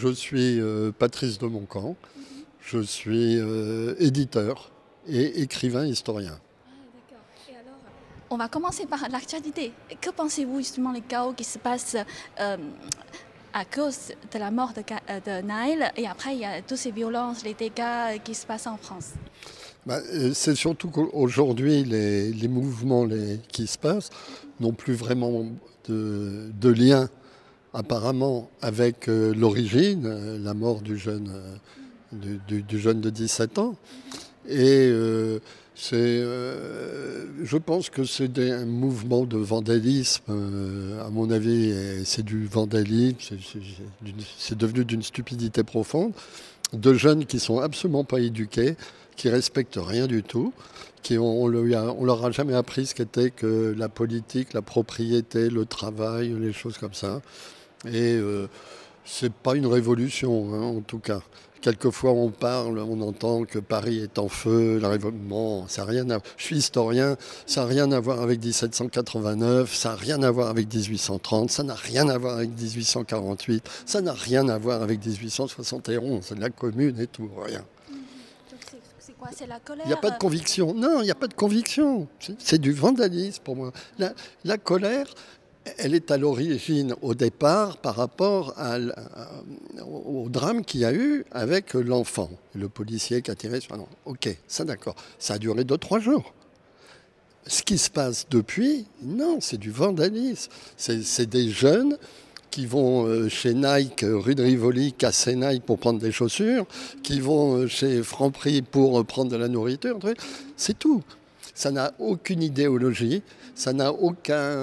je suis euh, Patrice de Moncamp. Je suis euh, éditeur et écrivain historien. On va commencer par l'actualité. Que pensez-vous justement des chaos qui se passent euh, à cause de la mort de, de Naël et après il y a toutes ces violences, les dégâts qui se passent en France? Bah, c'est surtout qu'aujourd'hui, les, les mouvements les- qui se passent n'ont plus vraiment de, de lien apparemment avec euh, l'origine, euh, la mort du jeune, euh, du, jeune de 17 ans. Et c'est, je pense que c'est un mouvement de vandalisme, à mon avis, c'est du vandalisme, c'est- devenu d'une stupidité profonde, de jeunes qui sont absolument pas éduqués, qui respectent rien du tout, qui on, on leur a jamais appris ce qu'était que la politique, la propriété, le travail, les choses comme ça. Et euh, c'est pas une révolution, hein, en tout cas. Quelquefois, on parle, on entend que Paris est en feu, la révolution. Ça a rien à... Je suis historien, ça n'a rien à voir avec 1789, ça n'a rien à voir avec 1830, ça n'a rien à voir avec 1848, ça n'a rien à voir avec 1871, c'est de la commune et tout, rien. C'est- quoi C'est la colère? Il n'y a pas de conviction. Non, il n'y a pas de conviction. C'est- C'est du vandalisme pour moi. La, la colère, elle est à l'origine, au départ, par rapport à- au, drame qu'il y a eu avec l'enfant, le policier qui a tiré sur un enfant. Ok, ça d'accord. Ça a duré deux, trois jours. Ce qui se passe depuis, non, c'est du vandalisme. C'est des jeunes qui vont euh, chez Nike, euh, rue de Rivoli, casser Nike pour prendre des chaussures, qui vont euh, chez Franprix pour euh, prendre de la nourriture. C'est tout. Ça n'a aucune idéologie, ça n'a aucun,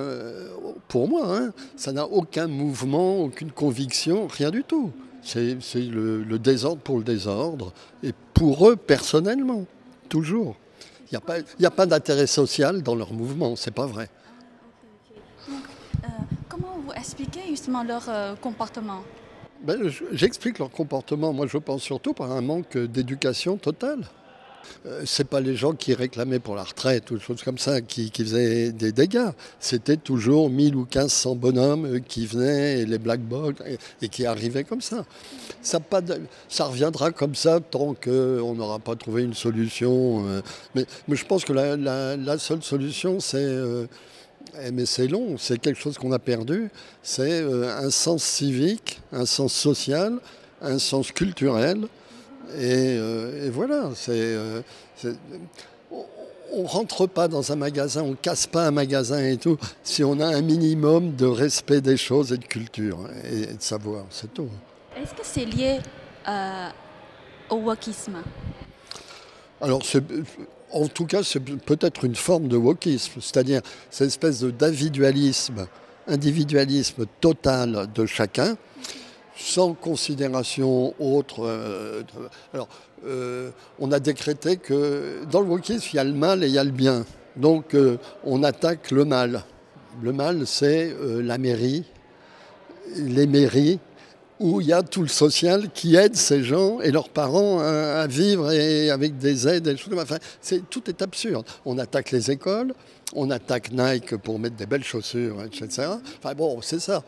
pour moi, hein, ça n'a aucun mouvement, aucune conviction, rien du tout. C'est le, le désordre pour le désordre, et pour eux personnellement, toujours. Il n'y a pas, pas d'intérêt social dans leur mouvement, c'est pas vrai. Euh, comment vous expliquez justement leur euh, comportement? Ben, je- J'explique leur comportement. Moi, je pense surtout par un manque d'éducation totale. Euh, c'est pas les gens qui réclamaient pour la retraite ou des choses comme ça qui, faisaient des dégâts. C'était toujours 1000 ou 1500 bonhommes qui venaient, et les black blocs, et, qui arrivaient comme ça. Ça, reviendra comme ça tant qu'on n'aura pas trouvé une solution. euh. mais, je pense que la, seule solution, c'est... euh, eh, mais c'est long, c'est quelque chose qu'on a perdu. C'est un sens civique, un sens social, un sens culturel. Et, euh, et voilà, c'est, euh, on ne rentre pas dans un magasin, on casse pas un magasin et tout, si on a un minimum de respect des choses et de culture et, et de savoir, c'est tout. Est-ce que c'est lié euh, au wokisme? Alors, en tout cas, c'est peut-être une forme de wokisme, c'est-à-dire cette espèce d'individualisme, individualisme total de chacun, sans considération autre. euh, de- alors, euh, on a décrété que dans le wokisme, il y a le mal et il y a le bien. Donc, euh, on attaque le mal. Le mal, c'est euh, la mairie, les mairies, où il y a tout le social qui aide ces gens et leurs parents à, vivre et avec des aides et. Enfin, tout est absurde. On attaque les écoles, on attaque Nike pour mettre des belles chaussures, etc. Enfin bon, c'est ça.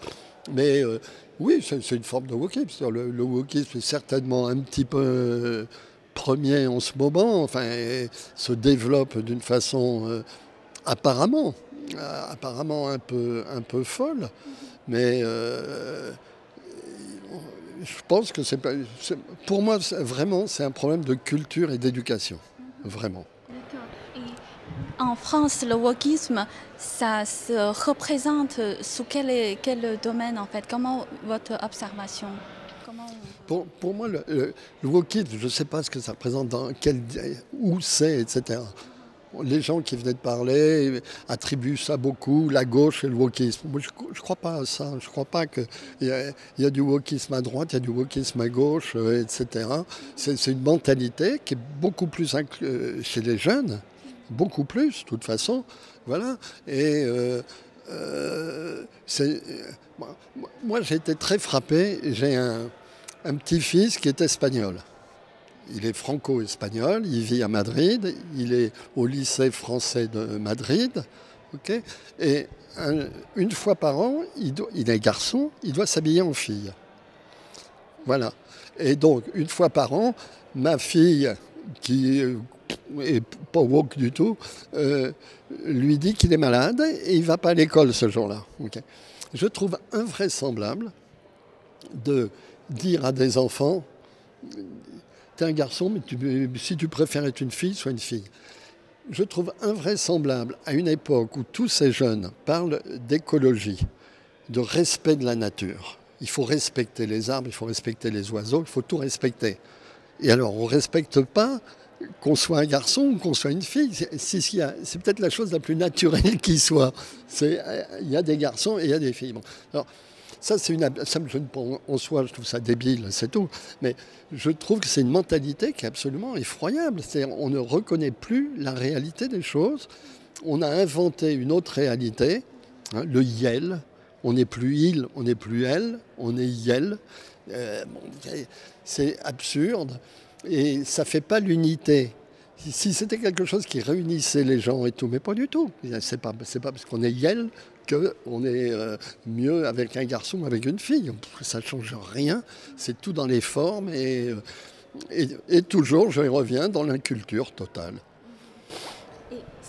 Mais euh, oui, c'est, une forme de wokisme. Le, le wokisme est certainement un petit peu euh, premier en ce moment, enfin, se développe d'une façon euh, apparemment, euh, apparemment un peu, un peu folle. Mais je pense que c'est pas. Pour moi, vraiment, c'est un problème de culture et d'éducation. Vraiment. En France, le wokisme, ça se représente sous quel, domaine en fait? Comment votre observation? Pour, moi, le, le, wokisme, je ne sais pas ce que ça représente, dans quel, où c'est, etc. Les gens qui venaient de parler attribuent ça beaucoup, la gauche et le wokisme. Moi, je ne crois pas à ça. Je ne crois pas qu'il y, a- y a du wokisme à droite, il y a du wokisme à gauche, euh, etc. C'est une mentalité qui est beaucoup plus inclus- euh, chez les jeunes, beaucoup plus, de toute façon. Voilà. Et euh, euh, euh, moi- j'ai été très frappé. J'ai un, petit-fils qui est espagnol. Il est franco-espagnol, il vit à Madrid, il est au lycée français de Madrid. et un- une fois par an, il, il est garçon, il doit s'habiller en fille. Voilà. Et donc, une fois par an, ma fille, qui est pas woke du tout, euh, lui dit qu'il est malade et il va pas à l'école ce jour-là. Je trouve invraisemblable de dire à des enfants, tu es un garçon, mais si tu préfères être une fille, sois une fille. Je trouve invraisemblable à une époque où tous ces jeunes parlent d'écologie, de respect de la nature. Il faut respecter les arbres, il faut respecter les oiseaux, il faut tout respecter. Et alors, on ne respecte pas qu'on soit un garçon ou qu'on soit une fille. C'est peut-être la chose la plus naturelle qui soit. Il y a des garçons et il y a des filles. ça, c'est une. En soi, je trouve ça débile, c'est tout. Mais je trouve que c'est une mentalité qui est absolument effroyable. C'est-à-dire, on ne reconnaît plus la réalité des choses. On a inventé une autre réalité, hein, le yel. On n'est plus il, on n'est plus elle, on est yel. Euh, c'est absurde et ça ne fait pas l'unité. Si c'était quelque chose qui réunissait les gens et tout, mais pas du tout. C'est pas, pas parce qu'on est yel qu'on est euh, mieux avec un garçon ou avec une fille. Ça ne change rien. C'est tout dans les formes et, euh, et, toujours, je reviens, dans l'inculture totale.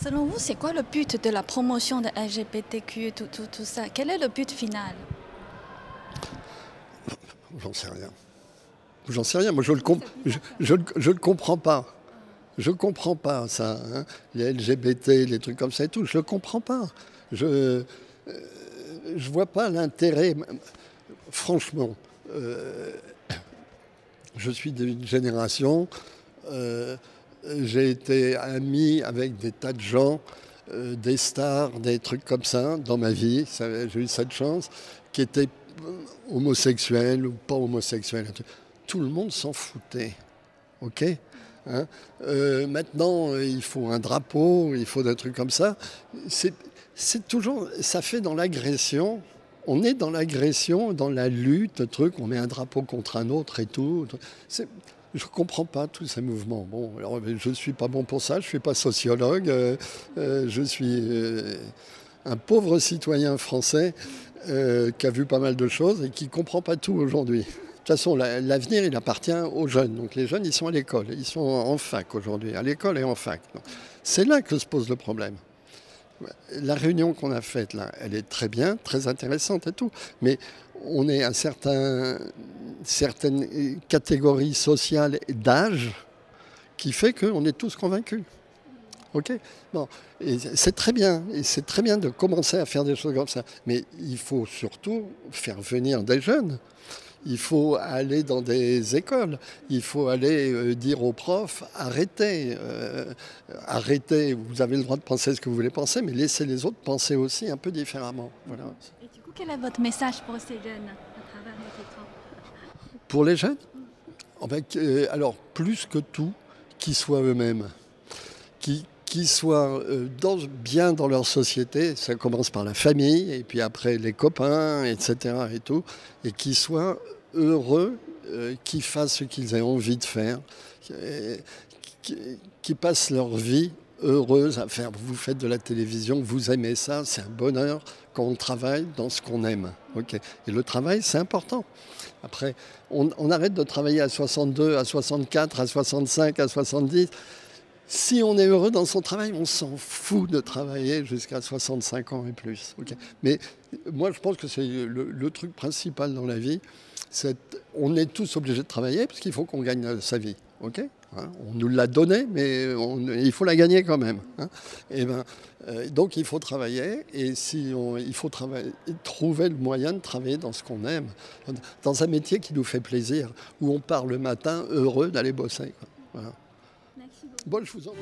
Selon vous, c'est quoi le but de la promotion de LGBTQ, tout, tout, tout ça? Quel est le but final? J'en sais rien. J'en sais rien. Moi, je ne le, je, je, le comprends pas. Je ne comprends pas ça. Hein. Les LGBT, les trucs comme ça et tout. Je ne le comprends pas. Je ne vois pas l'intérêt. Franchement, euh, je suis d'une génération. Euh, j'ai été ami avec des tas de gens, euh, des stars, des trucs comme ça dans ma vie. J'ai eu cette chance, qui étaient homosexuels ou pas homosexuels tout le monde s'en foutait. OK? Hein? Euh, Maintenant, il faut un drapeau, il faut des trucs comme ça. C'est toujours, ça fait dans l'agression. On est dans l'agression, dans la lutte, truc. On met un drapeau contre un autre et tout. Je ne comprends pas tous ces mouvements. Bon, alors, je ne suis pas bon pour ça, je ne suis pas sociologue, euh, euh, je suis un pauvre citoyen français qui a vu pas mal de choses et qui ne comprend pas tout aujourd'hui. De toute façon, l'avenir, il appartient aux jeunes. Donc les jeunes, ils sont à l'école. Ils sont en fac aujourd'hui, à l'école et en fac. C'est là que se pose le problème. La réunion qu'on a faite là, elle est très bien, très intéressante et tout. Mais on est à certaines catégories sociales d'âge qui fait qu'on est tous convaincus. Ok? Bon, c'est très bien, et c'est très bien de commencer à faire des choses comme ça. Mais il faut surtout faire venir des jeunes il faut aller dans des écoles, il faut aller euh, dire aux profs, arrêtez, euh, arrêtez, vous avez le droit de penser ce que vous voulez penser, mais laissez les autres penser aussi un peu différemment. Voilà. Et du coup, quel est votre message pour ces jeunes à travers Pour les jeunes? Euh, Alors, plus que tout, qu'ils soient eux-mêmes, qu'ils qui soient dans, bien dans leur société, ça commence par la famille, et puis après les copains, etc. et tout, et qu'ils soient heureux, euh, qui fassent ce qu'ils aient envie de faire, qui, passent leur vie heureuse à faire. Vous faites de la télévision, vous aimez ça, c'est un bonheur quand on travaille dans ce qu'on aime. Et le travail, c'est important. Après, on, arrête de travailler à 62, à 64, à 65, à 70. Si on est heureux dans son travail, on s'en fout de travailler jusqu'à 65 ans et plus. Mais moi, je pense que c'est le, truc principal dans la vie, on est tous obligés de travailler parce qu'il faut qu'on gagne sa vie. hein, on nous l'a donné, mais il faut la gagner quand même. Hein. et ben, euh, donc il faut travailler et si il faut trouver le moyen de travailler dans ce qu'on aime, dans un métier qui nous fait plaisir, où on part le matin heureux d'aller bosser. Je vous en...